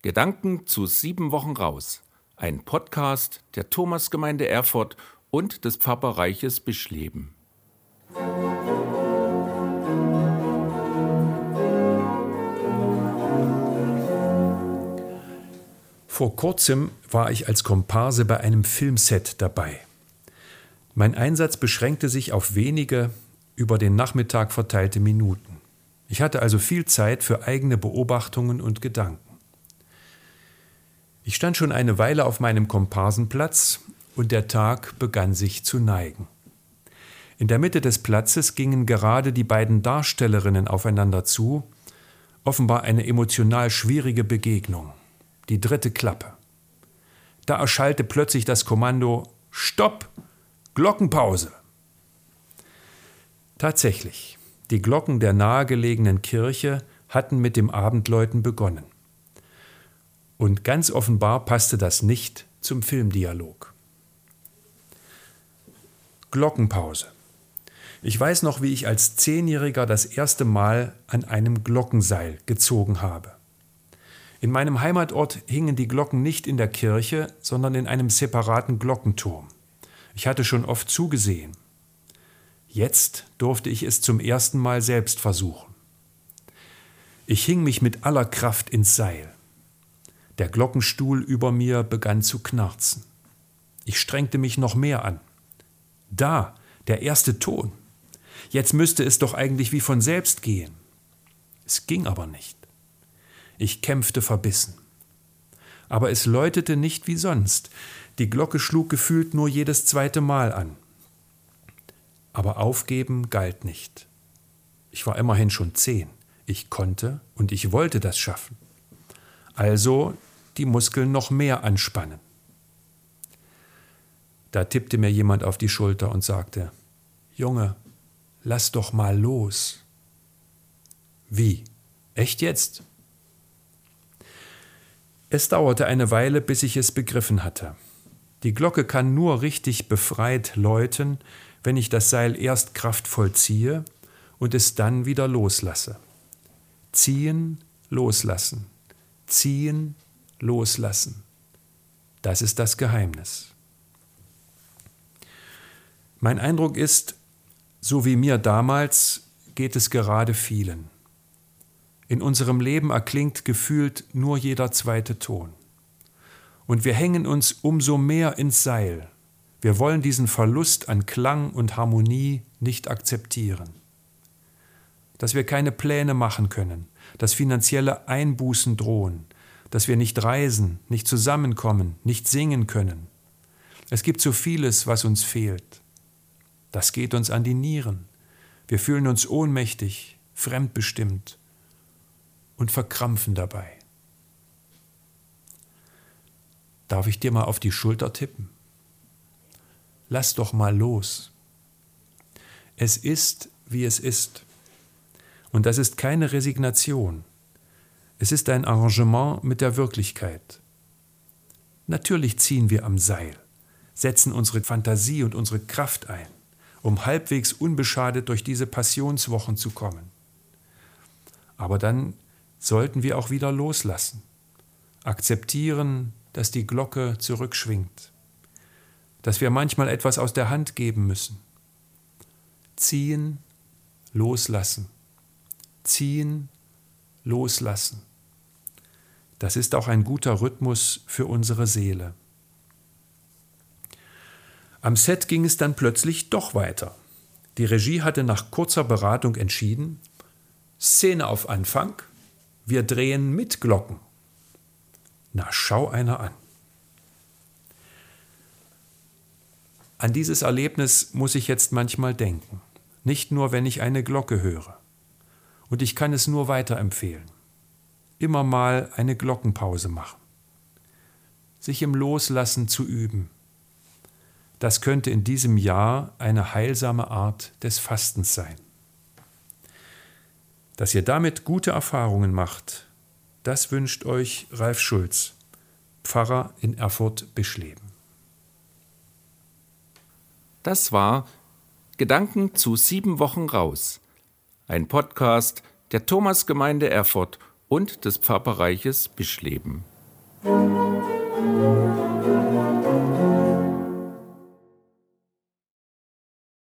Gedanken zu sieben Wochen raus. Ein Podcast der Thomasgemeinde Erfurt und des Pfarrbereiches Bischleben. Vor kurzem war ich als Komparse bei einem Filmset dabei. Mein Einsatz beschränkte sich auf wenige über den Nachmittag verteilte Minuten. Ich hatte also viel Zeit für eigene Beobachtungen und Gedanken. Ich stand schon eine Weile auf meinem Komparsenplatz und der Tag begann sich zu neigen. In der Mitte des Platzes gingen gerade die beiden Darstellerinnen aufeinander zu, offenbar eine emotional schwierige Begegnung, die dritte Klappe. Da erschallte plötzlich das Kommando Stopp! Glockenpause! Tatsächlich, die Glocken der nahegelegenen Kirche hatten mit dem Abendläuten begonnen. Und ganz offenbar passte das nicht zum Filmdialog. Glockenpause. Ich weiß noch, wie ich als Zehnjähriger das erste Mal an einem Glockenseil gezogen habe. In meinem Heimatort hingen die Glocken nicht in der Kirche, sondern in einem separaten Glockenturm. Ich hatte schon oft zugesehen. Jetzt durfte ich es zum ersten Mal selbst versuchen. Ich hing mich mit aller Kraft ins Seil. Der Glockenstuhl über mir begann zu knarzen. Ich strengte mich noch mehr an. Da, der erste Ton. Jetzt müsste es doch eigentlich wie von selbst gehen. Es ging aber nicht. Ich kämpfte verbissen. Aber es läutete nicht wie sonst. Die Glocke schlug gefühlt nur jedes zweite Mal an. Aber aufgeben galt nicht. Ich war immerhin schon zehn. Ich konnte und ich wollte das schaffen. Also die Muskeln noch mehr anspannen. Da tippte mir jemand auf die Schulter und sagte, Junge, lass doch mal los. Wie? Echt jetzt? Es dauerte eine Weile, bis ich es begriffen hatte. Die Glocke kann nur richtig befreit läuten, wenn ich das Seil erst kraftvoll ziehe und es dann wieder loslasse. Ziehen, loslassen. Ziehen, loslassen. Das ist das Geheimnis. Mein Eindruck ist, so wie mir damals geht es gerade vielen. In unserem Leben erklingt gefühlt nur jeder zweite Ton. Und wir hängen uns umso mehr ins Seil. Wir wollen diesen Verlust an Klang und Harmonie nicht akzeptieren. Dass wir keine Pläne machen können, dass finanzielle Einbußen drohen, dass wir nicht reisen, nicht zusammenkommen, nicht singen können. Es gibt so vieles, was uns fehlt. Das geht uns an die Nieren. Wir fühlen uns ohnmächtig, fremdbestimmt und verkrampfen dabei. Darf ich dir mal auf die Schulter tippen? Lass doch mal los. Es ist, wie es ist. Und das ist keine Resignation. Es ist ein Arrangement mit der Wirklichkeit. Natürlich ziehen wir am Seil, setzen unsere Fantasie und unsere Kraft ein um halbwegs unbeschadet durch diese Passionswochen zu kommen. Aber dann sollten wir auch wieder loslassen, akzeptieren, dass die Glocke zurückschwingt, dass wir manchmal etwas aus der Hand geben müssen. Ziehen, loslassen, ziehen, loslassen. Das ist auch ein guter Rhythmus für unsere Seele. Am Set ging es dann plötzlich doch weiter. Die Regie hatte nach kurzer Beratung entschieden, Szene auf Anfang, wir drehen mit Glocken. Na, schau einer an. An dieses Erlebnis muss ich jetzt manchmal denken, nicht nur wenn ich eine Glocke höre. Und ich kann es nur weiterempfehlen. Immer mal eine Glockenpause machen. Sich im Loslassen zu üben das könnte in diesem Jahr eine heilsame Art des Fastens sein. Dass ihr damit gute Erfahrungen macht, das wünscht euch Ralf Schulz, Pfarrer in Erfurt-Bischleben. Das war Gedanken zu sieben Wochen raus, ein Podcast der Thomasgemeinde Erfurt und des Pfarrbereiches Bischleben.